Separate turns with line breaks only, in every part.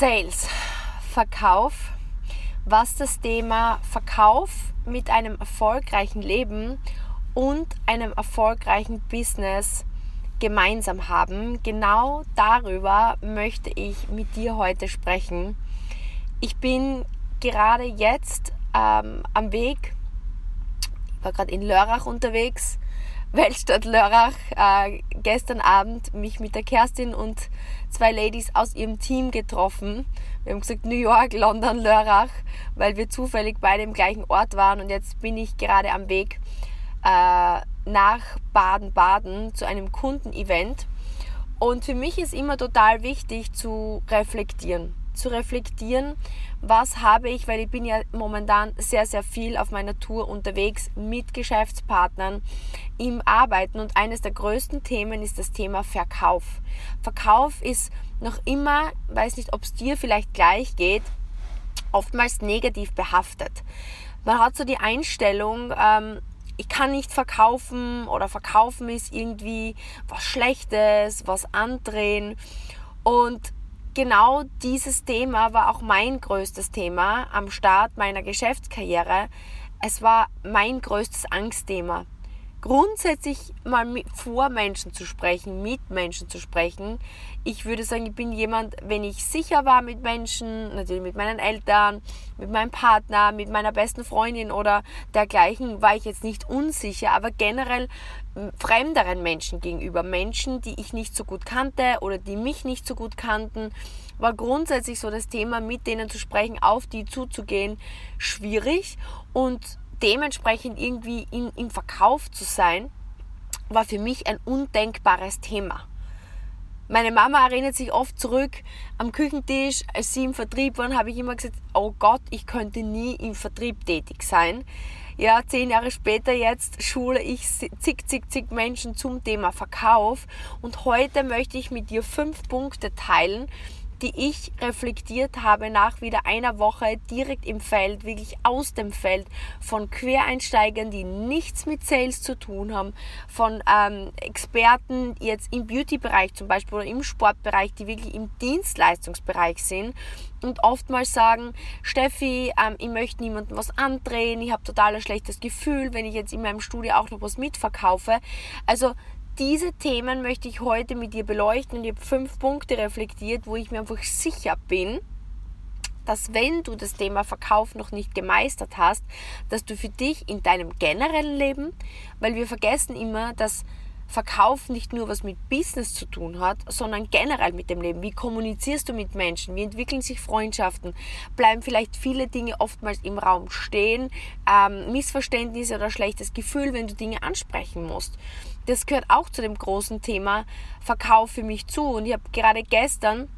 Sales, Verkauf, was das Thema Verkauf mit einem erfolgreichen Leben und einem erfolgreichen Business gemeinsam haben. Genau darüber möchte ich mit dir heute sprechen. Ich bin gerade jetzt ähm, am Weg, ich war gerade in Lörrach unterwegs, Weltstadt Lörrach, äh, gestern Abend mich mit der Kerstin und zwei Ladies aus ihrem Team getroffen. Wir haben gesagt New York, London, Lörrach, weil wir zufällig beide im gleichen Ort waren und jetzt bin ich gerade am Weg äh, nach Baden-Baden zu einem Kundenevent. Und für mich ist immer total wichtig zu reflektieren. Zu reflektieren, was habe ich, weil ich bin ja momentan sehr, sehr viel auf meiner Tour unterwegs mit Geschäftspartnern im Arbeiten und eines der größten Themen ist das Thema Verkauf. Verkauf ist noch immer, weiß nicht, ob es dir vielleicht gleich geht, oftmals negativ behaftet. Man hat so die Einstellung, ähm, ich kann nicht verkaufen oder verkaufen ist irgendwie was Schlechtes, was andrehen. Und genau dieses Thema war auch mein größtes Thema am Start meiner Geschäftskarriere. Es war mein größtes Angstthema grundsätzlich mal mit, vor Menschen zu sprechen, mit Menschen zu sprechen. Ich würde sagen, ich bin jemand, wenn ich sicher war mit Menschen, natürlich mit meinen Eltern, mit meinem Partner, mit meiner besten Freundin oder dergleichen, war ich jetzt nicht unsicher, aber generell fremderen Menschen gegenüber, Menschen, die ich nicht so gut kannte oder die mich nicht so gut kannten, war grundsätzlich so das Thema, mit denen zu sprechen, auf die zuzugehen, schwierig und dementsprechend irgendwie in, im Verkauf zu sein, war für mich ein undenkbares Thema. Meine Mama erinnert sich oft zurück am Küchentisch, als sie im Vertrieb waren, habe ich immer gesagt, oh Gott, ich könnte nie im Vertrieb tätig sein. Ja, zehn Jahre später jetzt schule ich zig, zig, zig Menschen zum Thema Verkauf und heute möchte ich mit dir fünf Punkte teilen, die ich reflektiert habe nach wieder einer Woche direkt im Feld, wirklich aus dem Feld, von Quereinsteigern, die nichts mit Sales zu tun haben, von ähm, Experten jetzt im Beauty-Bereich zum Beispiel oder im Sportbereich, die wirklich im Dienstleistungsbereich sind und oftmals sagen, Steffi, ähm, ich möchte niemandem was andrehen, ich habe total ein schlechtes Gefühl, wenn ich jetzt in meinem Studio auch noch was mitverkaufe. Also diese Themen möchte ich heute mit dir beleuchten und ich habe fünf Punkte reflektiert, wo ich mir einfach sicher bin, dass wenn du das Thema Verkauf noch nicht gemeistert hast, dass du für dich in deinem generellen Leben, weil wir vergessen immer, dass Verkauf nicht nur was mit Business zu tun hat, sondern generell mit dem Leben. Wie kommunizierst du mit Menschen? Wie entwickeln sich Freundschaften? Bleiben vielleicht viele Dinge oftmals im Raum stehen? Ähm, Missverständnisse oder schlechtes Gefühl, wenn du Dinge ansprechen musst? Das gehört auch zu dem großen Thema Verkauf für mich zu. Und ich habe gerade gestern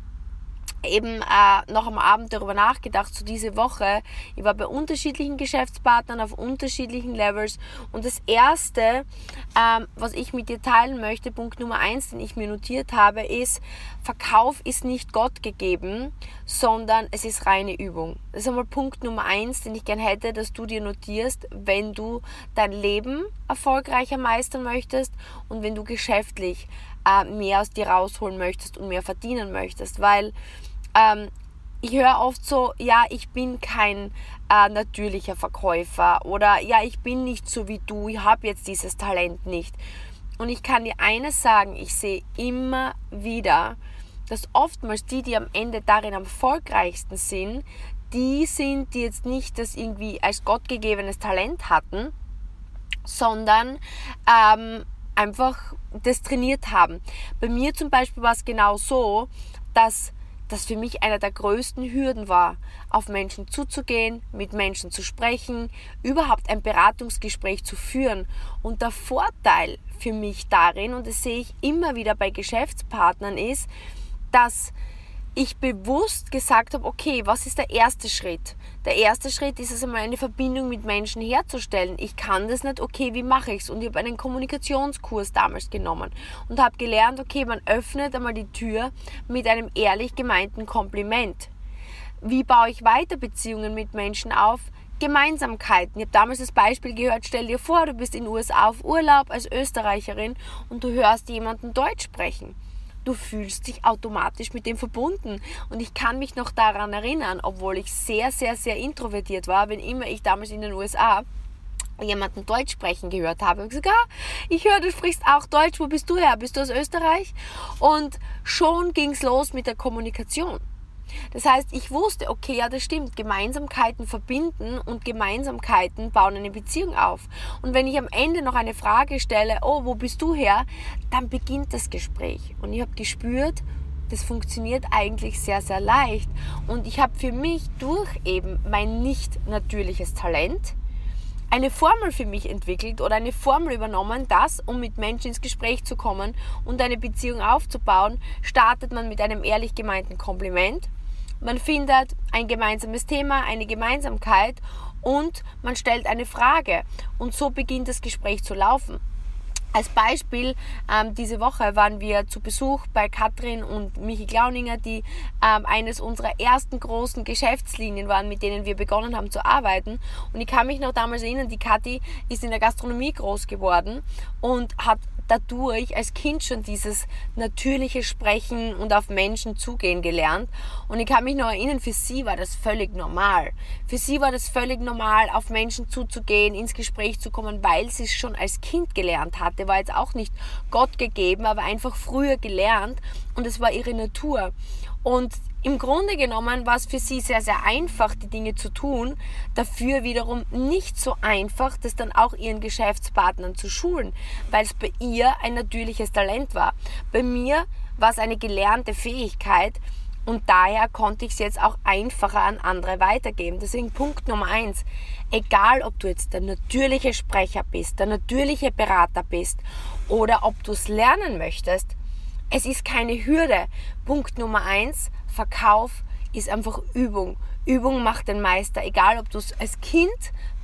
eben äh, noch am Abend darüber nachgedacht, so diese Woche. Ich war bei unterschiedlichen Geschäftspartnern auf unterschiedlichen Levels und das erste, ähm, was ich mit dir teilen möchte, Punkt Nummer eins, den ich mir notiert habe, ist, Verkauf ist nicht Gott gegeben, sondern es ist reine Übung. Das ist einmal Punkt Nummer eins, den ich gerne hätte, dass du dir notierst, wenn du dein Leben erfolgreicher meistern möchtest und wenn du geschäftlich äh, mehr aus dir rausholen möchtest und mehr verdienen möchtest, weil ähm, ich höre oft so, ja, ich bin kein äh, natürlicher Verkäufer oder ja, ich bin nicht so wie du, ich habe jetzt dieses Talent nicht. Und ich kann dir eines sagen, ich sehe immer wieder, dass oftmals die, die am Ende darin am erfolgreichsten sind, die sind, die jetzt nicht das irgendwie als gottgegebenes Talent hatten, sondern ähm, einfach das trainiert haben. Bei mir zum Beispiel war es genau so, dass das für mich einer der größten Hürden war, auf Menschen zuzugehen, mit Menschen zu sprechen, überhaupt ein Beratungsgespräch zu führen. Und der Vorteil für mich darin, und das sehe ich immer wieder bei Geschäftspartnern, ist, dass ich bewusst gesagt habe, okay, was ist der erste Schritt? Der erste Schritt ist es einmal eine Verbindung mit Menschen herzustellen. Ich kann das nicht, okay, wie mache ich es? Und ich habe einen Kommunikationskurs damals genommen und habe gelernt, okay, man öffnet einmal die Tür mit einem ehrlich gemeinten Kompliment. Wie baue ich weiter Beziehungen mit Menschen auf? Gemeinsamkeiten. Ich habe damals das Beispiel gehört, stell dir vor, du bist in den USA auf Urlaub als Österreicherin und du hörst jemanden Deutsch sprechen du fühlst dich automatisch mit dem verbunden. Und ich kann mich noch daran erinnern, obwohl ich sehr, sehr, sehr introvertiert war, wenn immer ich damals in den USA jemanden Deutsch sprechen gehört habe. Ich gesagt, ah, ich höre, du sprichst auch Deutsch. Wo bist du her? Bist du aus Österreich? Und schon ging es los mit der Kommunikation. Das heißt, ich wusste, okay, ja, das stimmt, Gemeinsamkeiten verbinden und Gemeinsamkeiten bauen eine Beziehung auf. Und wenn ich am Ende noch eine Frage stelle, oh, wo bist du her, dann beginnt das Gespräch. Und ich habe gespürt, das funktioniert eigentlich sehr, sehr leicht. Und ich habe für mich durch eben mein nicht natürliches Talent, eine Formel für mich entwickelt oder eine Formel übernommen, dass, um mit Menschen ins Gespräch zu kommen und eine Beziehung aufzubauen, startet man mit einem ehrlich gemeinten Kompliment. Man findet ein gemeinsames Thema, eine Gemeinsamkeit und man stellt eine Frage. Und so beginnt das Gespräch zu laufen. Als Beispiel, ähm, diese Woche waren wir zu Besuch bei Katrin und Michi Glauninger, die ähm, eines unserer ersten großen Geschäftslinien waren, mit denen wir begonnen haben zu arbeiten. Und ich kann mich noch damals erinnern, die Kathi ist in der Gastronomie groß geworden und hat dadurch als Kind schon dieses natürliche Sprechen und auf Menschen zugehen gelernt. Und ich kann mich noch erinnern, für sie war das völlig normal. Für sie war das völlig normal, auf Menschen zuzugehen, ins Gespräch zu kommen, weil sie es schon als Kind gelernt hatte. War jetzt auch nicht Gott gegeben, aber einfach früher gelernt und es war ihre Natur. Und im Grunde genommen war es für sie sehr, sehr einfach, die Dinge zu tun. Dafür wiederum nicht so einfach, das dann auch ihren Geschäftspartnern zu schulen, weil es bei ihr ein natürliches Talent war. Bei mir war es eine gelernte Fähigkeit und daher konnte ich es jetzt auch einfacher an andere weitergeben. Deswegen Punkt Nummer eins. Egal, ob du jetzt der natürliche Sprecher bist, der natürliche Berater bist oder ob du es lernen möchtest, es ist keine Hürde. Punkt Nummer eins, Verkauf ist einfach Übung. Übung macht den Meister, egal ob du es als Kind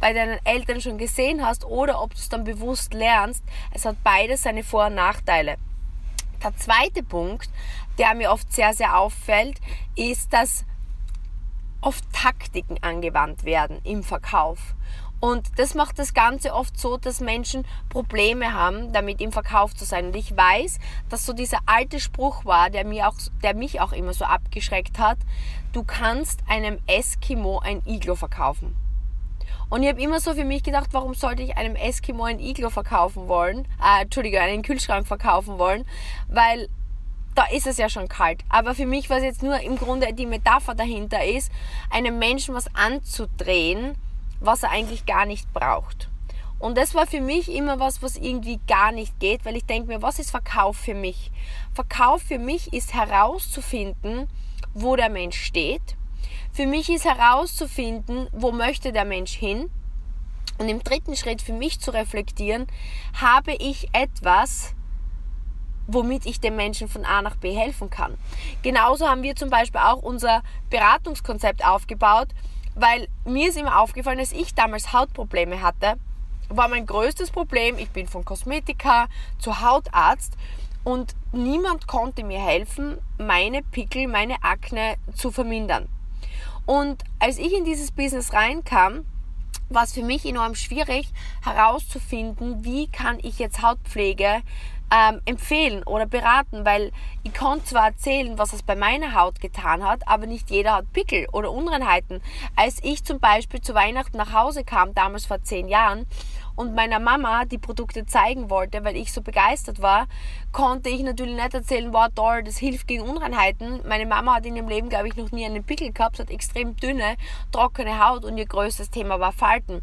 bei deinen Eltern schon gesehen hast oder ob du es dann bewusst lernst. Es hat beides seine Vor- und Nachteile. Der zweite Punkt, der mir oft sehr, sehr auffällt, ist, dass oft Taktiken angewandt werden im Verkauf. Und das macht das Ganze oft so, dass Menschen Probleme haben, damit im Verkauf zu sein. Und ich weiß, dass so dieser alte Spruch war, der, mir auch, der mich auch immer so abgeschreckt hat, du kannst einem Eskimo ein Iglo verkaufen. Und ich habe immer so für mich gedacht, warum sollte ich einem Eskimo ein Iglo verkaufen wollen? Äh, Entschuldigung, einen Kühlschrank verkaufen wollen, weil da ist es ja schon kalt. Aber für mich, was jetzt nur im Grunde die Metapher dahinter ist, einem Menschen was anzudrehen, was er eigentlich gar nicht braucht. Und das war für mich immer was, was irgendwie gar nicht geht, weil ich denke mir, was ist Verkauf für mich? Verkauf für mich ist herauszufinden, wo der Mensch steht. Für mich ist herauszufinden, wo möchte der Mensch hin. Und im dritten Schritt für mich zu reflektieren, habe ich etwas, womit ich dem Menschen von A nach B helfen kann. Genauso haben wir zum Beispiel auch unser Beratungskonzept aufgebaut weil mir ist immer aufgefallen, dass ich damals Hautprobleme hatte, war mein größtes Problem, ich bin von Kosmetika zu Hautarzt und niemand konnte mir helfen, meine Pickel, meine Akne zu vermindern. Und als ich in dieses Business reinkam, war es für mich enorm schwierig herauszufinden, wie kann ich jetzt Hautpflege ähm, empfehlen oder beraten, weil ich kann zwar erzählen, was es bei meiner Haut getan hat, aber nicht jeder hat Pickel oder Unreinheiten. Als ich zum Beispiel zu Weihnachten nach Hause kam, damals vor zehn Jahren, und meiner Mama die Produkte zeigen wollte, weil ich so begeistert war, konnte ich natürlich nicht erzählen, wow, toll, das hilft gegen Unreinheiten. Meine Mama hat in ihrem Leben, glaube ich, noch nie einen Pickel gehabt, hat extrem dünne, trockene Haut und ihr größtes Thema war Falten.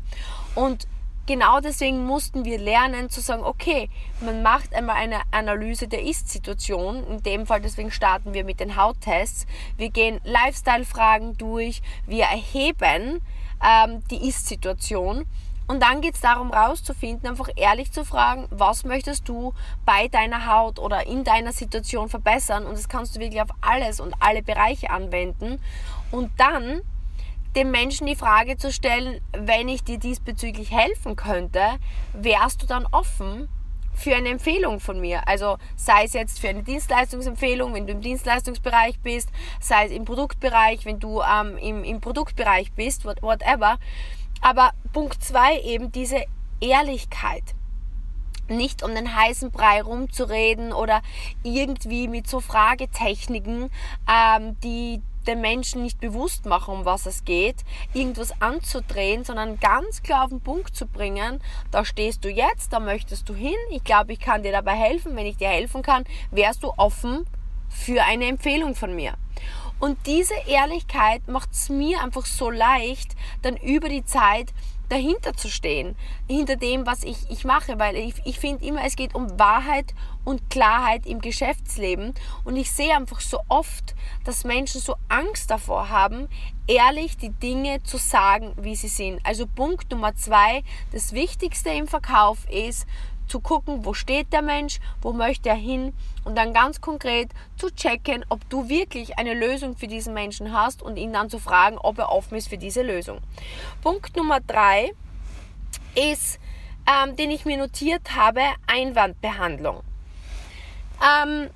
Und genau deswegen mussten wir lernen zu sagen, okay, man macht einmal eine Analyse der Ist-Situation. In dem Fall, deswegen starten wir mit den Hauttests. Wir gehen Lifestyle-Fragen durch. Wir erheben ähm, die Ist-Situation. Und dann geht es darum, rauszufinden, einfach ehrlich zu fragen, was möchtest du bei deiner Haut oder in deiner Situation verbessern. Und das kannst du wirklich auf alles und alle Bereiche anwenden. Und dann dem Menschen die Frage zu stellen, wenn ich dir diesbezüglich helfen könnte, wärst du dann offen für eine Empfehlung von mir. Also sei es jetzt für eine Dienstleistungsempfehlung, wenn du im Dienstleistungsbereich bist, sei es im Produktbereich, wenn du ähm, im, im Produktbereich bist, whatever. Aber Punkt zwei eben diese Ehrlichkeit. nicht um den heißen Brei rumzureden oder irgendwie mit so Fragetechniken, ähm, die den Menschen nicht bewusst machen, um was es geht, irgendwas anzudrehen, sondern ganz klar auf den Punkt zu bringen, da stehst du jetzt, da möchtest du hin, ich glaube, ich kann dir dabei helfen, wenn ich dir helfen kann, wärst du offen für eine Empfehlung von mir. Und diese Ehrlichkeit macht es mir einfach so leicht, dann über die Zeit dahinter zu stehen, hinter dem, was ich, ich mache, weil ich, ich finde immer, es geht um Wahrheit und Klarheit im Geschäftsleben und ich sehe einfach so oft, dass Menschen so Angst davor haben, ehrlich die Dinge zu sagen, wie sie sind. Also Punkt Nummer zwei, das Wichtigste im Verkauf ist, zu gucken, wo steht der Mensch, wo möchte er hin und dann ganz konkret zu checken, ob du wirklich eine Lösung für diesen Menschen hast und ihn dann zu fragen, ob er offen ist für diese Lösung. Punkt Nummer drei ist, ähm, den ich mir notiert habe, Einwandbehandlung. Ähm,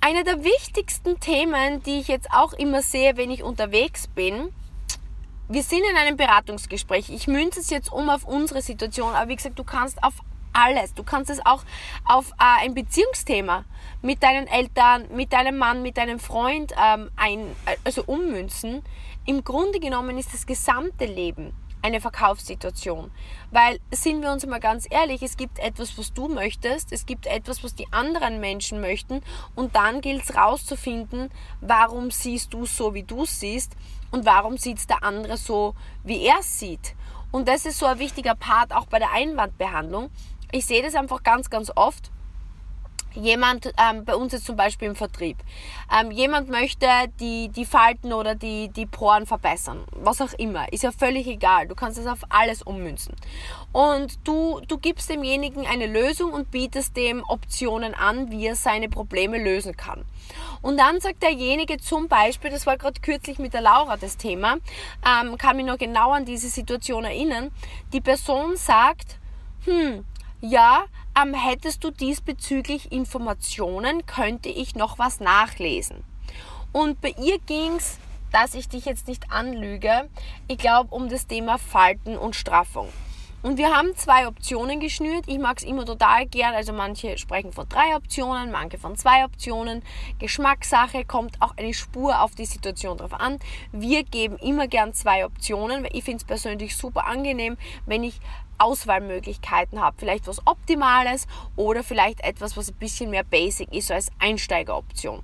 eine der wichtigsten Themen, die ich jetzt auch immer sehe, wenn ich unterwegs bin, wir sind in einem Beratungsgespräch. Ich münze es jetzt um auf unsere Situation, aber wie gesagt, du kannst auf alles. Du kannst es auch auf äh, ein Beziehungsthema mit deinen Eltern, mit deinem Mann, mit deinem Freund ähm, ein, also ummünzen. Im Grunde genommen ist das gesamte Leben eine Verkaufssituation. Weil, sind wir uns mal ganz ehrlich, es gibt etwas, was du möchtest, es gibt etwas, was die anderen Menschen möchten und dann gilt es rauszufinden, warum siehst du so, wie du siehst und warum sieht der andere so, wie er sieht. Und das ist so ein wichtiger Part auch bei der Einwandbehandlung, ich sehe das einfach ganz, ganz oft. Jemand, ähm, bei uns jetzt zum Beispiel im Vertrieb, ähm, jemand möchte die, die Falten oder die, die Poren verbessern, was auch immer, ist ja völlig egal, du kannst es auf alles ummünzen. Und du, du gibst demjenigen eine Lösung und bietest dem Optionen an, wie er seine Probleme lösen kann. Und dann sagt derjenige zum Beispiel, das war gerade kürzlich mit der Laura das Thema, ähm, kann mich noch genau an diese Situation erinnern, die Person sagt, hm, ja, ähm, hättest du diesbezüglich Informationen, könnte ich noch was nachlesen. Und bei ihr ging es, dass ich dich jetzt nicht anlüge, ich glaube um das Thema Falten und Straffung. Und wir haben zwei Optionen geschnürt. Ich mag es immer total gern. Also manche sprechen von drei Optionen, manche von zwei Optionen. Geschmackssache kommt auch eine Spur auf die Situation drauf an. Wir geben immer gern zwei Optionen, weil ich finde es persönlich super angenehm, wenn ich Auswahlmöglichkeiten habe. Vielleicht was Optimales oder vielleicht etwas, was ein bisschen mehr basic ist, als Einsteigeroption.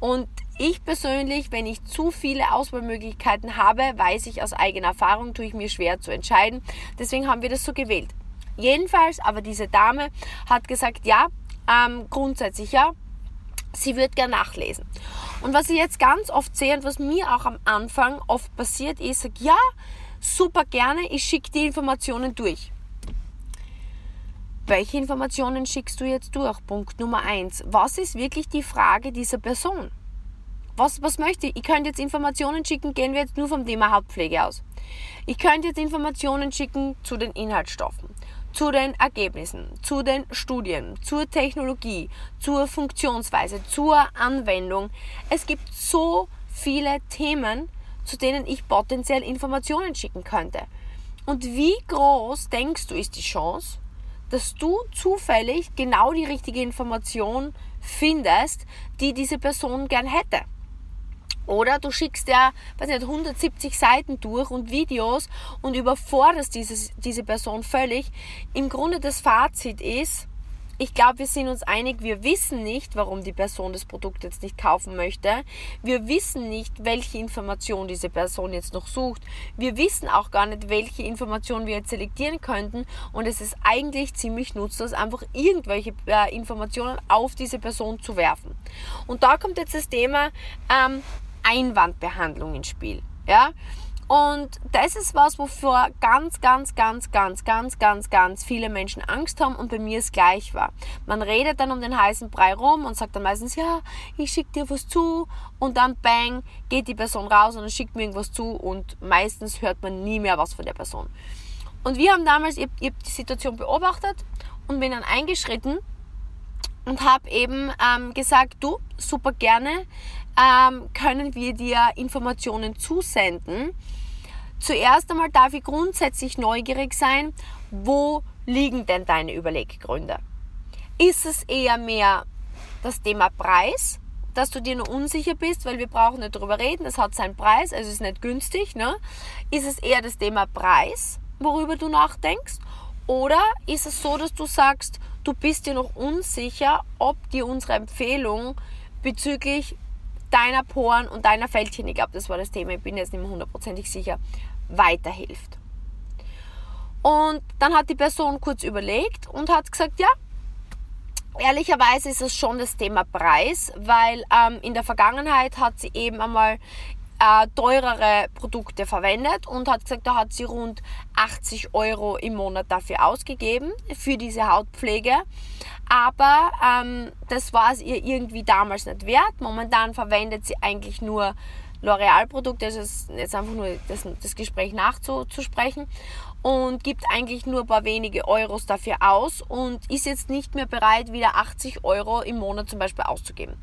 Und ich persönlich, wenn ich zu viele Auswahlmöglichkeiten habe, weiß ich aus eigener Erfahrung, tue ich mir schwer zu entscheiden. Deswegen haben wir das so gewählt. Jedenfalls, aber diese Dame hat gesagt, ja, ähm, grundsätzlich ja, sie wird gern nachlesen. Und was ich jetzt ganz oft sehe und was mir auch am Anfang oft passiert ist, ja, super gerne, ich schicke die Informationen durch. Welche Informationen schickst du jetzt durch? Punkt Nummer eins. Was ist wirklich die Frage dieser Person? Was, was möchte ich? Ich könnte jetzt Informationen schicken, gehen wir jetzt nur vom Thema Hauptpflege aus. Ich könnte jetzt Informationen schicken zu den Inhaltsstoffen, zu den Ergebnissen, zu den Studien, zur Technologie, zur Funktionsweise, zur Anwendung. Es gibt so viele Themen, zu denen ich potenziell Informationen schicken könnte. Und wie groß denkst du ist die Chance, dass du zufällig genau die richtige Information findest, die diese Person gern hätte. Oder du schickst ja, weiß nicht, 170 Seiten durch und Videos und überforderst dieses, diese Person völlig. Im Grunde das Fazit ist, ich glaube, wir sind uns einig, wir wissen nicht, warum die Person das Produkt jetzt nicht kaufen möchte. Wir wissen nicht, welche Information diese Person jetzt noch sucht. Wir wissen auch gar nicht, welche Informationen wir jetzt selektieren könnten. Und es ist eigentlich ziemlich nutzlos, einfach irgendwelche äh, Informationen auf diese Person zu werfen. Und da kommt jetzt das Thema ähm, Einwandbehandlung ins Spiel. Ja? Und das ist was, wovor ganz, ganz, ganz, ganz, ganz, ganz, ganz viele Menschen Angst haben und bei mir es gleich war. Man redet dann um den heißen Brei rum und sagt dann meistens, ja, ich schicke dir was zu und dann bang, geht die Person raus und schickt mir irgendwas zu und meistens hört man nie mehr was von der Person. Und wir haben damals, ich, ich habe die Situation beobachtet und bin dann eingeschritten und habe eben ähm, gesagt, du, super gerne, ähm, können wir dir Informationen zusenden. Zuerst einmal darf ich grundsätzlich neugierig sein, wo liegen denn deine Überleggründe? Ist es eher mehr das Thema Preis, dass du dir nur unsicher bist, weil wir brauchen nicht darüber reden, es hat seinen Preis, also ist nicht günstig, ne? Ist es eher das Thema Preis, worüber du nachdenkst? Oder ist es so, dass du sagst, du bist dir noch unsicher, ob dir unsere Empfehlung bezüglich deiner Poren und deiner Fältchen, ich glaube, das war das Thema, ich bin jetzt nicht mehr hundertprozentig sicher, weiterhilft. Und dann hat die Person kurz überlegt und hat gesagt, ja, ehrlicherweise ist es schon das Thema Preis, weil ähm, in der Vergangenheit hat sie eben einmal äh, teurere Produkte verwendet und hat gesagt, da hat sie rund 80 Euro im Monat dafür ausgegeben, für diese Hautpflege. Aber ähm, das war es ihr irgendwie damals nicht wert. Momentan verwendet sie eigentlich nur L'Oreal-Produkte, das ist jetzt einfach nur das, das Gespräch nachzusprechen und gibt eigentlich nur ein paar wenige Euros dafür aus und ist jetzt nicht mehr bereit, wieder 80 Euro im Monat zum Beispiel auszugeben.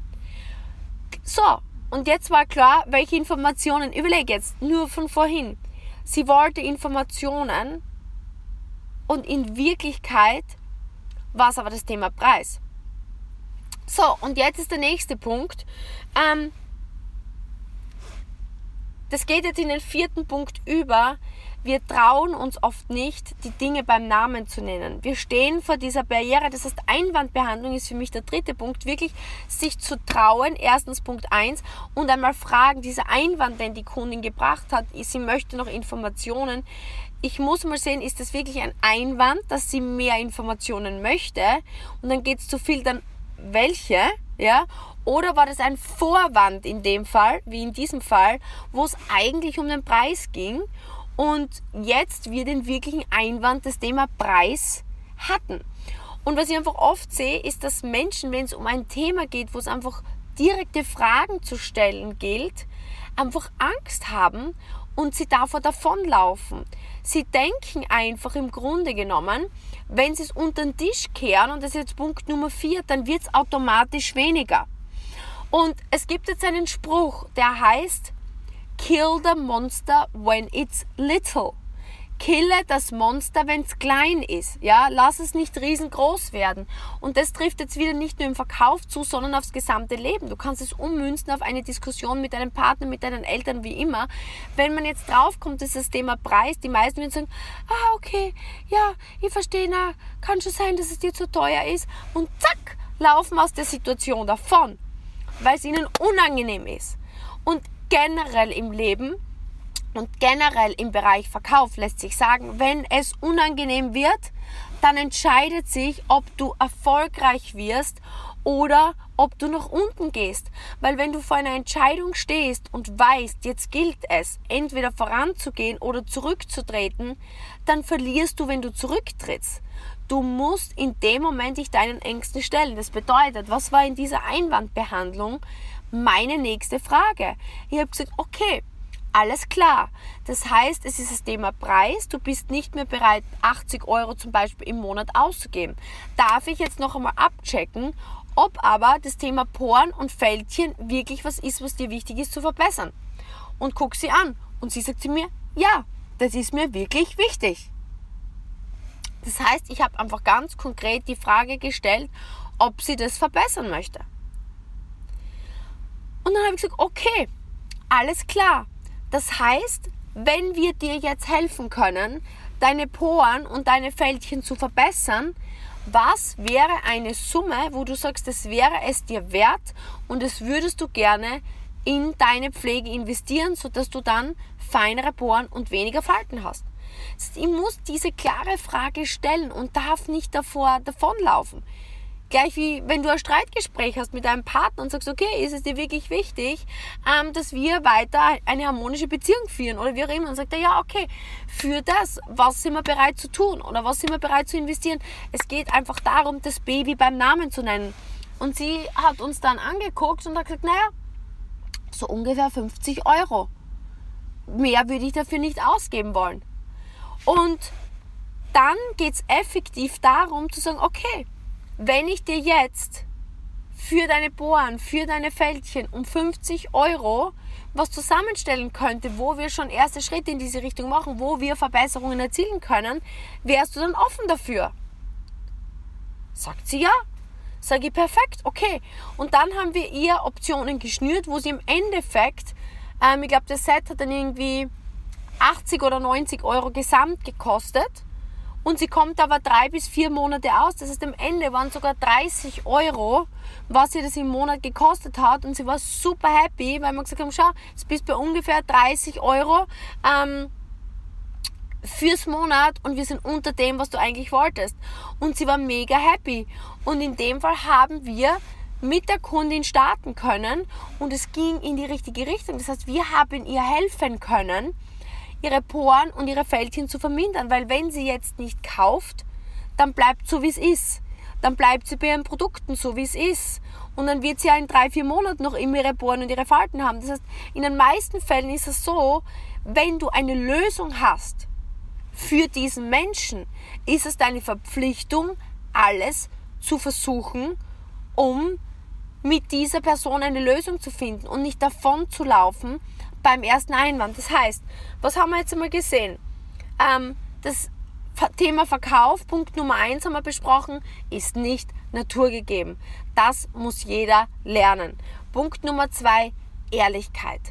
So, und jetzt war klar, welche Informationen, überlege jetzt, nur von vorhin. Sie wollte Informationen und in Wirklichkeit war es aber das Thema Preis. So, und jetzt ist der nächste Punkt. Ähm, das geht jetzt in den vierten Punkt über, wir trauen uns oft nicht, die Dinge beim Namen zu nennen. Wir stehen vor dieser Barriere. Das heißt, Einwandbehandlung ist für mich der dritte Punkt, wirklich sich zu trauen. Erstens Punkt eins und einmal fragen, dieser Einwand, den die Kundin gebracht hat, sie möchte noch Informationen. Ich muss mal sehen, ist das wirklich ein Einwand, dass sie mehr Informationen möchte? Und dann geht es zu dann welche? Ja? Oder war das ein Vorwand in dem Fall, wie in diesem Fall, wo es eigentlich um den Preis ging? Und jetzt wir den wirklichen Einwand das Thema Preis hatten. Und was ich einfach oft sehe, ist, dass Menschen, wenn es um ein Thema geht, wo es einfach direkte Fragen zu stellen gilt, einfach Angst haben und sie davor davonlaufen. Sie denken einfach im Grunde genommen, wenn sie es unter den Tisch kehren, und das ist jetzt Punkt Nummer vier, dann wird es automatisch weniger. Und es gibt jetzt einen Spruch, der heißt, Kill the monster when it's little. Kille das Monster, wenn es klein ist. Ja, lass es nicht riesengroß werden. Und das trifft jetzt wieder nicht nur im Verkauf zu, sondern aufs gesamte Leben. Du kannst es ummünzen auf eine Diskussion mit deinem Partner, mit deinen Eltern, wie immer. Wenn man jetzt draufkommt, ist das Thema Preis. Die meisten werden sagen, ah, okay, ja, ich verstehe, na, kann schon sein, dass es dir zu teuer ist. Und zack, laufen aus der Situation davon, weil es ihnen unangenehm ist. Und generell im Leben und generell im Bereich Verkauf lässt sich sagen, wenn es unangenehm wird, dann entscheidet sich, ob du erfolgreich wirst oder ob du nach unten gehst. Weil wenn du vor einer Entscheidung stehst und weißt, jetzt gilt es, entweder voranzugehen oder zurückzutreten, dann verlierst du, wenn du zurücktrittst. Du musst in dem Moment dich deinen Ängsten stellen. Das bedeutet, was war in dieser Einwandbehandlung? Meine nächste Frage. Ich habe gesagt, okay, alles klar. Das heißt, es ist das Thema Preis. Du bist nicht mehr bereit, 80 Euro zum Beispiel im Monat auszugeben. Darf ich jetzt noch einmal abchecken, ob aber das Thema Poren und Fältchen wirklich was ist, was dir wichtig ist zu verbessern? Und guck sie an. Und sie sagt zu mir, ja, das ist mir wirklich wichtig. Das heißt, ich habe einfach ganz konkret die Frage gestellt, ob sie das verbessern möchte. Und dann habe ich gesagt, okay, alles klar. Das heißt, wenn wir dir jetzt helfen können, deine Poren und deine Fältchen zu verbessern, was wäre eine Summe, wo du sagst, das wäre es dir wert und das würdest du gerne in deine Pflege investieren, sodass du dann feinere Poren und weniger Falten hast. Ich muss diese klare Frage stellen und darf nicht davor davonlaufen. Gleich wie wenn du ein Streitgespräch hast mit deinem Partner und sagst, okay, ist es dir wirklich wichtig, ähm, dass wir weiter eine harmonische Beziehung führen oder wie auch immer. Und sagt er, ja, okay, für das, was sind wir bereit zu tun oder was sind wir bereit zu investieren? Es geht einfach darum, das Baby beim Namen zu nennen. Und sie hat uns dann angeguckt und hat gesagt, naja, so ungefähr 50 Euro. Mehr würde ich dafür nicht ausgeben wollen. Und dann geht es effektiv darum zu sagen, okay, wenn ich dir jetzt für deine Bohren, für deine Fältchen um 50 Euro was zusammenstellen könnte, wo wir schon erste Schritte in diese Richtung machen, wo wir Verbesserungen erzielen können, wärst du dann offen dafür? Sagt sie ja. Sage ich perfekt, okay. Und dann haben wir ihr Optionen geschnürt, wo sie im Endeffekt, ähm, ich glaube, das Set hat dann irgendwie 80 oder 90 Euro gesamt gekostet. Und sie kommt aber drei bis vier Monate aus. Das heißt, am Ende waren sogar 30 Euro, was sie das im Monat gekostet hat. Und sie war super happy, weil wir gesagt haben, schau, es bist bei ungefähr 30 Euro ähm, fürs Monat und wir sind unter dem, was du eigentlich wolltest. Und sie war mega happy. Und in dem Fall haben wir mit der Kundin starten können und es ging in die richtige Richtung. Das heißt, wir haben ihr helfen können ihre Poren und ihre Fältchen zu vermindern, weil wenn sie jetzt nicht kauft, dann bleibt so wie es ist. Dann bleibt sie bei ihren Produkten so wie es ist. Und dann wird sie ja in drei, vier Monaten noch immer ihre Poren und ihre Falten haben. Das heißt, in den meisten Fällen ist es so, wenn du eine Lösung hast für diesen Menschen, ist es deine Verpflichtung, alles zu versuchen, um mit dieser Person eine Lösung zu finden und nicht davon zu laufen, beim ersten Einwand. Das heißt, was haben wir jetzt einmal gesehen? Ähm, das Thema Verkauf, Punkt Nummer eins haben wir besprochen, ist nicht naturgegeben. Das muss jeder lernen. Punkt Nummer zwei, Ehrlichkeit.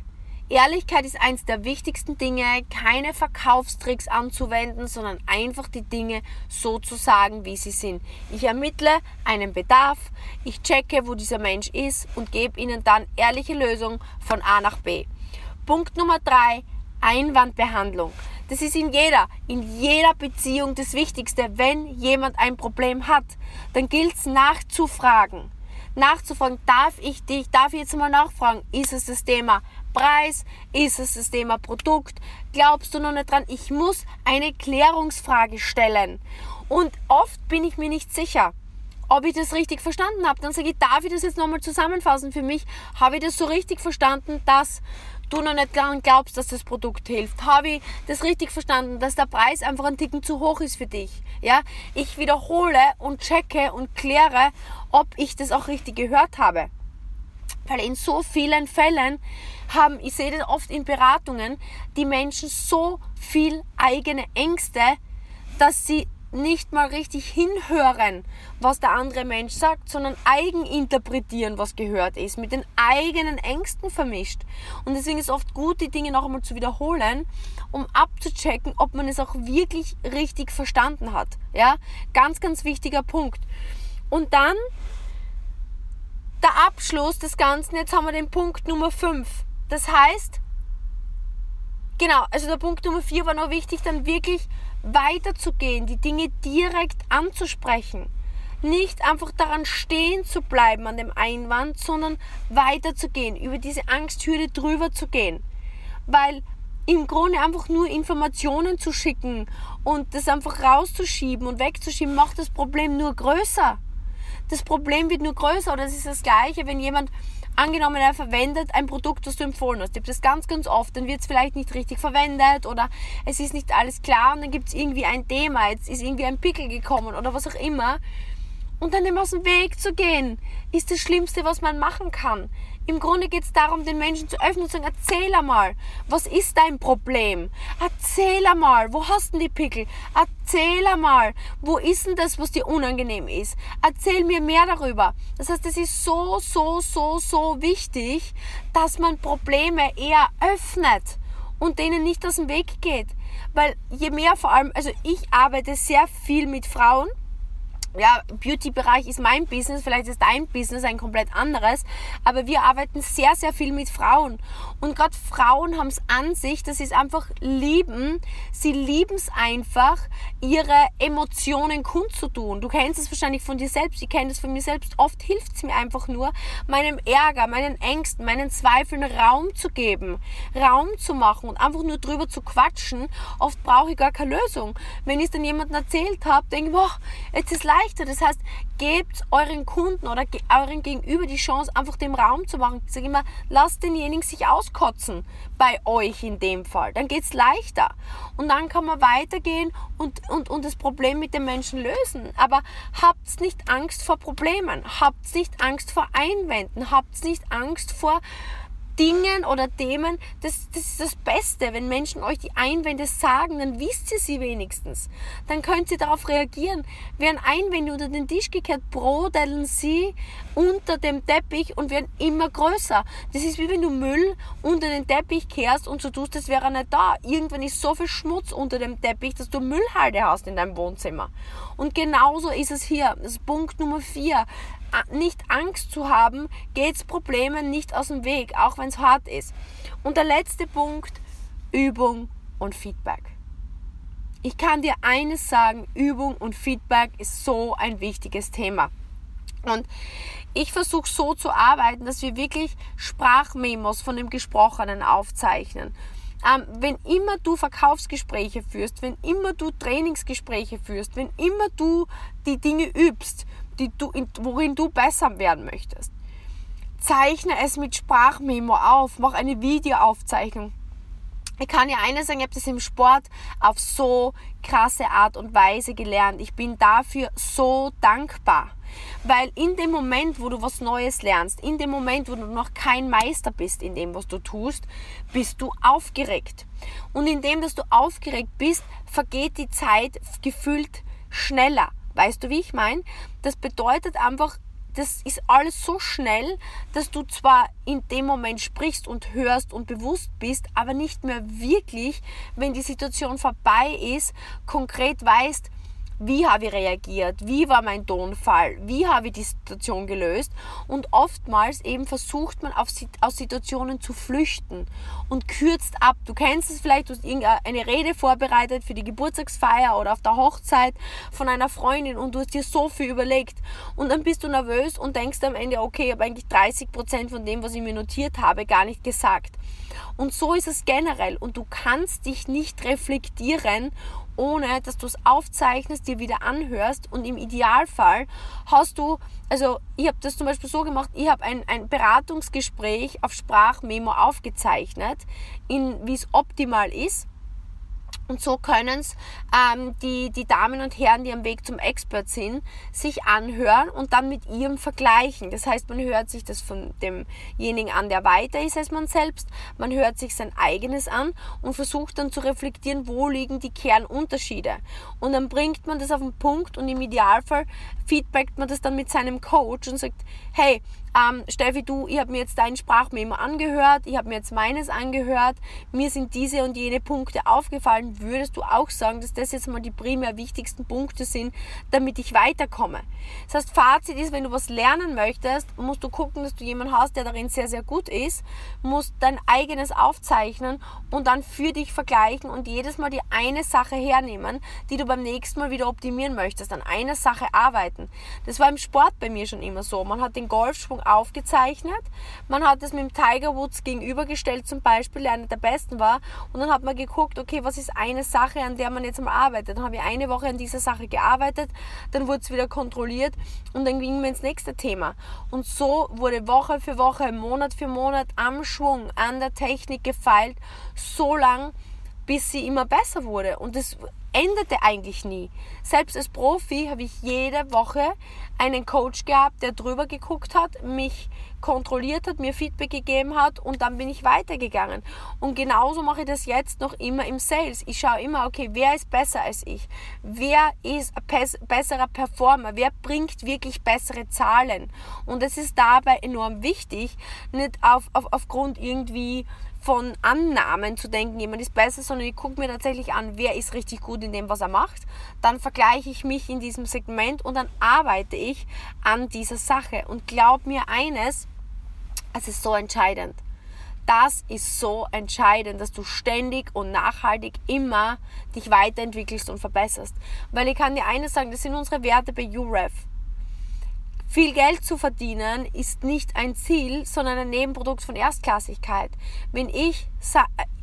Ehrlichkeit ist eins der wichtigsten Dinge, keine Verkaufstricks anzuwenden, sondern einfach die Dinge so zu sagen, wie sie sind. Ich ermittle einen Bedarf, ich checke, wo dieser Mensch ist und gebe ihnen dann ehrliche Lösungen von A nach B. Punkt Nummer drei, Einwandbehandlung. Das ist in jeder, in jeder Beziehung das Wichtigste. Wenn jemand ein Problem hat, dann gilt es nachzufragen. Nachzufragen, darf ich dich, darf ich jetzt mal nachfragen, ist es das Thema Preis, ist es das Thema Produkt, glaubst du noch nicht dran? Ich muss eine Klärungsfrage stellen. Und oft bin ich mir nicht sicher ob ich das richtig verstanden habe. Dann sage ich, darf ich das jetzt nochmal zusammenfassen für mich? Habe ich das so richtig verstanden, dass du noch nicht daran glaubst, dass das Produkt hilft? Habe ich das richtig verstanden, dass der Preis einfach ein Ticken zu hoch ist für dich? Ja, ich wiederhole und checke und kläre, ob ich das auch richtig gehört habe. Weil in so vielen Fällen haben, ich sehe das oft in Beratungen, die Menschen so viel eigene Ängste, dass sie nicht mal richtig hinhören, was der andere Mensch sagt, sondern eigeninterpretieren, was gehört ist, mit den eigenen Ängsten vermischt. Und deswegen ist es oft gut, die Dinge noch einmal zu wiederholen, um abzuchecken, ob man es auch wirklich richtig verstanden hat. Ja, ganz, ganz wichtiger Punkt. Und dann der Abschluss des Ganzen. Jetzt haben wir den Punkt Nummer 5. Das heißt, genau, also der Punkt Nummer 4 war noch wichtig, dann wirklich weiterzugehen, die Dinge direkt anzusprechen. Nicht einfach daran stehen zu bleiben an dem Einwand, sondern weiterzugehen, über diese Angsthürde drüber zu gehen. Weil im Grunde einfach nur Informationen zu schicken und das einfach rauszuschieben und wegzuschieben, macht das Problem nur größer. Das Problem wird nur größer oder es ist das gleiche, wenn jemand Angenommen, er verwendet ein Produkt, das du empfohlen hast. Ich habe das ganz, ganz oft. Dann wird es vielleicht nicht richtig verwendet oder es ist nicht alles klar und dann gibt es irgendwie ein Thema. Jetzt ist irgendwie ein Pickel gekommen oder was auch immer. Und dann dem aus dem Weg zu gehen, ist das Schlimmste, was man machen kann. Im Grunde geht es darum, den Menschen zu öffnen und zu sagen, erzähl einmal, was ist dein Problem? Erzähl einmal, wo hast du die Pickel? Erzähl einmal, wo ist denn das, was dir unangenehm ist? Erzähl mir mehr darüber. Das heißt, es ist so, so, so, so wichtig, dass man Probleme eher öffnet und denen nicht aus dem Weg geht. Weil je mehr vor allem, also ich arbeite sehr viel mit Frauen ja, Beauty-Bereich ist mein Business, vielleicht ist dein Business ein komplett anderes, aber wir arbeiten sehr, sehr viel mit Frauen. Und gerade Frauen haben es an sich, dass sie es einfach lieben. Sie lieben es einfach, ihre Emotionen kundzutun. Du kennst es wahrscheinlich von dir selbst, ich kenne es von mir selbst. Oft hilft es mir einfach nur, meinem Ärger, meinen Ängsten, meinen Zweifeln Raum zu geben, Raum zu machen und einfach nur drüber zu quatschen. Oft brauche ich gar keine Lösung. Wenn ich es dann jemandem erzählt habe, denke ich, boah, jetzt ist leid leichter. Das heißt, gebt euren Kunden oder euren Gegenüber die Chance, einfach dem Raum zu machen. Ich immer, lasst denjenigen sich auskotzen bei euch in dem Fall. Dann geht es leichter. Und dann kann man weitergehen und, und, und das Problem mit den Menschen lösen. Aber habt nicht Angst vor Problemen. Habt nicht Angst vor Einwänden. Habt nicht Angst vor Dingen oder Themen, das, das ist das Beste. Wenn Menschen euch die Einwände sagen, dann wisst ihr sie wenigstens. Dann könnt ihr darauf reagieren. Werden Einwände unter den Tisch gekehrt, brodeln sie unter dem Teppich und werden immer größer. Das ist wie wenn du Müll unter den Teppich kehrst und so tust, das wäre nicht da. Irgendwann ist so viel Schmutz unter dem Teppich, dass du Müllhalde hast in deinem Wohnzimmer. Und genauso ist es hier. Das ist Punkt Nummer vier nicht Angst zu haben, geht es Problemen nicht aus dem Weg, auch wenn es hart ist. Und der letzte Punkt, Übung und Feedback. Ich kann dir eines sagen, Übung und Feedback ist so ein wichtiges Thema. Und ich versuche so zu arbeiten, dass wir wirklich Sprachmemos von dem Gesprochenen aufzeichnen. Ähm, wenn immer du Verkaufsgespräche führst, wenn immer du Trainingsgespräche führst, wenn immer du die Dinge übst, die du, worin du besser werden möchtest. Zeichne es mit Sprachmemo auf, mach eine Videoaufzeichnung. Ich kann ja eines sagen, ich habe das im Sport auf so krasse Art und Weise gelernt. Ich bin dafür so dankbar. Weil in dem Moment, wo du was Neues lernst, in dem Moment, wo du noch kein Meister bist in dem, was du tust, bist du aufgeregt. Und indem, dass du aufgeregt bist, vergeht die Zeit gefühlt schneller. Weißt du, wie ich meine? Das bedeutet einfach, das ist alles so schnell, dass du zwar in dem Moment sprichst und hörst und bewusst bist, aber nicht mehr wirklich, wenn die Situation vorbei ist, konkret weißt, wie habe ich reagiert, wie war mein Tonfall, wie habe ich die Situation gelöst? Und oftmals eben versucht man auf, aus Situationen zu flüchten und kürzt ab. Du kennst es vielleicht, du hast irgendeine Rede vorbereitet für die Geburtstagsfeier oder auf der Hochzeit von einer Freundin und du hast dir so viel überlegt. Und dann bist du nervös und denkst am Ende, okay, ich habe eigentlich 30 Prozent von dem, was ich mir notiert habe, gar nicht gesagt. Und so ist es generell. Und du kannst dich nicht reflektieren ohne dass du es aufzeichnest, dir wieder anhörst und im Idealfall hast du, also ich habe das zum Beispiel so gemacht, ich habe ein, ein Beratungsgespräch auf Sprachmemo aufgezeichnet, in wie es optimal ist und so können es ähm, die, die Damen und Herren, die am Weg zum Expert sind, sich anhören und dann mit ihrem vergleichen. Das heißt, man hört sich das von demjenigen an, der weiter ist als man selbst. Man hört sich sein eigenes an und versucht dann zu reflektieren, wo liegen die Kernunterschiede. Und dann bringt man das auf den Punkt und im Idealfall feedbackt man das dann mit seinem Coach und sagt, hey, ähm, Steffi, du, ich habe mir jetzt dein Sprachmemo angehört, ich habe mir jetzt meines angehört, mir sind diese und jene Punkte aufgefallen. Würdest du auch sagen, dass das jetzt mal die primär wichtigsten Punkte sind, damit ich weiterkomme? Das heißt, Fazit ist, wenn du was lernen möchtest, musst du gucken, dass du jemanden hast, der darin sehr, sehr gut ist, musst dein eigenes aufzeichnen und dann für dich vergleichen und jedes Mal die eine Sache hernehmen, die du beim nächsten Mal wieder optimieren möchtest, an einer Sache arbeiten. Das war im Sport bei mir schon immer so. Man hat den Golfschwung aufgezeichnet. Man hat es mit dem Tiger Woods gegenübergestellt zum Beispiel, der einer der besten war. Und dann hat man geguckt, okay, was ist eine Sache, an der man jetzt mal arbeitet. Dann habe ich eine Woche an dieser Sache gearbeitet, dann wurde es wieder kontrolliert und dann gingen wir ins nächste Thema. Und so wurde Woche für Woche, Monat für Monat am Schwung, an der Technik gefeilt, so lang, bis sie immer besser wurde. Und das endete eigentlich nie. Selbst als Profi habe ich jede Woche einen Coach gehabt, der drüber geguckt hat, mich kontrolliert hat, mir Feedback gegeben hat und dann bin ich weitergegangen. Und genauso mache ich das jetzt noch immer im Sales. Ich schaue immer, okay, wer ist besser als ich? Wer ist ein besserer Performer? Wer bringt wirklich bessere Zahlen? Und es ist dabei enorm wichtig, nicht auf, auf, aufgrund irgendwie von Annahmen zu denken, jemand ist besser, sondern ich gucke mir tatsächlich an, wer ist richtig gut in dem, was er macht. Dann vergleiche ich mich in diesem Segment und dann arbeite ich an dieser Sache. Und glaub mir eines, es ist so entscheidend. Das ist so entscheidend, dass du ständig und nachhaltig immer dich weiterentwickelst und verbesserst. Weil ich kann dir eines sagen, das sind unsere Werte bei UREF. Viel Geld zu verdienen ist nicht ein Ziel, sondern ein Nebenprodukt von Erstklassigkeit. Wenn ich,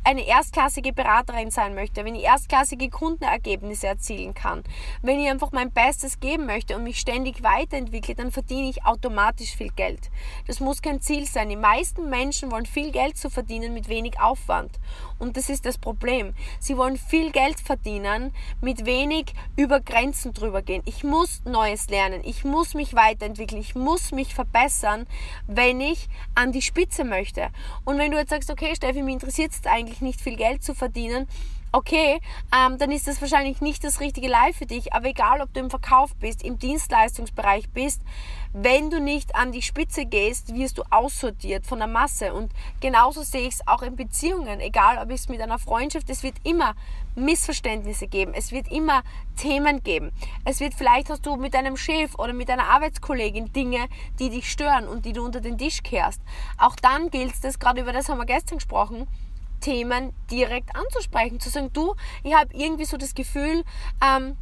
eine erstklassige Beraterin sein möchte, wenn ich erstklassige Kundenergebnisse erzielen kann, wenn ich einfach mein Bestes geben möchte und mich ständig weiterentwickle, dann verdiene ich automatisch viel Geld. Das muss kein Ziel sein. Die meisten Menschen wollen viel Geld zu verdienen mit wenig Aufwand. Und das ist das Problem. Sie wollen viel Geld verdienen, mit wenig über Grenzen drüber gehen. Ich muss Neues lernen. Ich muss mich weiterentwickeln. Ich muss mich verbessern, wenn ich an die Spitze möchte. Und wenn du jetzt sagst, okay, Steffi, mich interessiert es eigentlich nicht viel Geld zu verdienen, okay, ähm, dann ist das wahrscheinlich nicht das richtige Live für dich. Aber egal, ob du im Verkauf bist, im Dienstleistungsbereich bist, wenn du nicht an die Spitze gehst, wirst du aussortiert von der Masse. Und genauso sehe ich es auch in Beziehungen. Egal, ob es mit einer Freundschaft, es wird immer Missverständnisse geben. Es wird immer Themen geben. Es wird vielleicht hast du mit deinem Chef oder mit deiner Arbeitskollegin Dinge, die dich stören und die du unter den Tisch kehrst. Auch dann gilt es, gerade über das haben wir gestern gesprochen, Themen direkt anzusprechen, zu sagen, du, ich habe irgendwie so das Gefühl, ähm,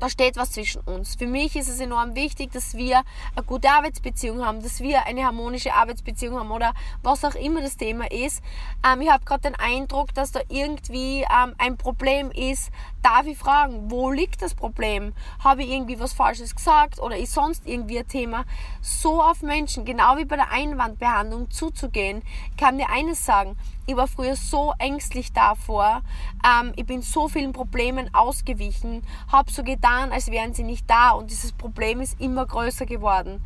da steht was zwischen uns. Für mich ist es enorm wichtig, dass wir eine gute Arbeitsbeziehung haben, dass wir eine harmonische Arbeitsbeziehung haben oder was auch immer das Thema ist. Ähm, ich habe gerade den Eindruck, dass da irgendwie ähm, ein Problem ist. Darf ich fragen, wo liegt das Problem? Habe ich irgendwie was Falsches gesagt oder ist sonst irgendwie ein Thema? So auf Menschen, genau wie bei der Einwandbehandlung zuzugehen, kann dir eines sagen, ich war früher so ängstlich davor. Ähm, ich bin so vielen Problemen ausgewichen, habe so getan, als wären sie nicht da und dieses Problem ist immer größer geworden.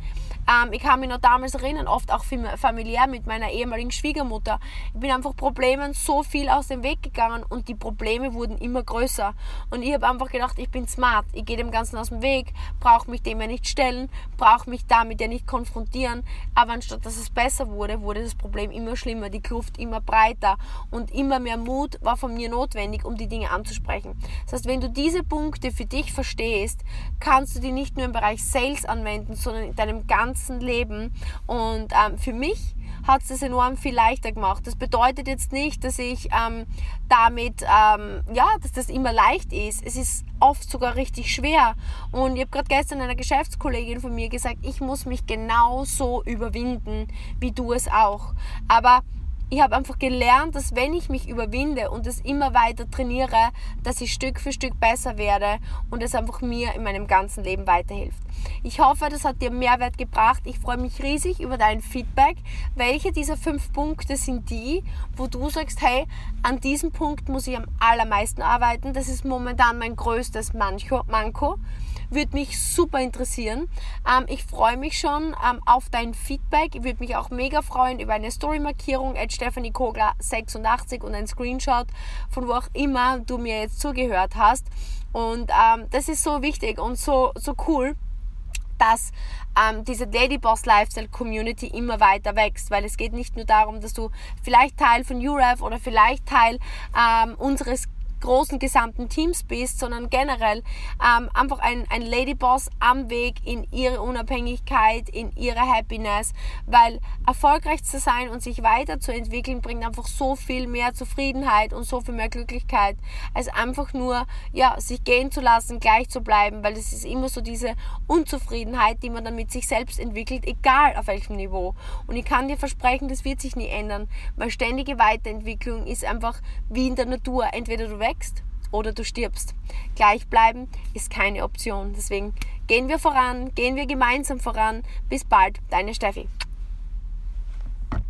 Ähm, ich kann mich noch damals erinnern, oft auch familiär mit meiner ehemaligen Schwiegermutter. Ich bin einfach Problemen so viel aus dem Weg gegangen und die Probleme wurden immer größer. Und ich habe einfach gedacht, ich bin smart, ich gehe dem Ganzen aus dem Weg, brauche mich dem ja nicht stellen, brauche mich damit ja nicht konfrontieren. Aber anstatt dass es besser wurde, wurde das Problem immer schlimmer, die Kluft immer breiter und immer mehr Mut war von mir notwendig, um die Dinge anzusprechen. Das heißt, wenn du diese Punkte für dich verstehst, kannst du die nicht nur im Bereich Sales anwenden, sondern in deinem ganzen ganzen Leben. Und ähm, für mich hat es das enorm viel leichter gemacht. Das bedeutet jetzt nicht, dass ich ähm, damit, ähm, ja, dass das immer leicht ist. Es ist oft sogar richtig schwer. Und ich habe gerade gestern einer Geschäftskollegin von mir gesagt, ich muss mich genauso überwinden, wie du es auch. Aber ich habe einfach gelernt, dass wenn ich mich überwinde und es immer weiter trainiere, dass ich Stück für Stück besser werde und es einfach mir in meinem ganzen Leben weiterhilft. Ich hoffe, das hat dir Mehrwert gebracht. Ich freue mich riesig über dein Feedback. Welche dieser fünf Punkte sind die, wo du sagst, hey, an diesem Punkt muss ich am allermeisten arbeiten. Das ist momentan mein größtes Manko. Würde mich super interessieren. Ähm, ich freue mich schon ähm, auf dein Feedback. Ich würde mich auch mega freuen über eine Story-Markierung at Stephanie Kogler 86 und ein Screenshot von wo auch immer du mir jetzt zugehört hast. Und ähm, das ist so wichtig und so, so cool dass ähm, diese Ladyboss Lifestyle Community immer weiter wächst, weil es geht nicht nur darum, dass du vielleicht Teil von UREF oder vielleicht Teil ähm, unseres großen gesamten Teams bist, sondern generell ähm, einfach ein, ein Ladyboss am Weg in ihre Unabhängigkeit, in ihre Happiness, weil erfolgreich zu sein und sich weiterzuentwickeln bringt einfach so viel mehr Zufriedenheit und so viel mehr Glücklichkeit, als einfach nur ja, sich gehen zu lassen, gleich zu bleiben, weil es ist immer so diese Unzufriedenheit, die man dann mit sich selbst entwickelt, egal auf welchem Niveau. Und ich kann dir versprechen, das wird sich nie ändern, weil ständige Weiterentwicklung ist einfach wie in der Natur. Entweder du wächst oder du stirbst. Gleichbleiben ist keine Option. Deswegen gehen wir voran, gehen wir gemeinsam voran. Bis bald, deine Steffi.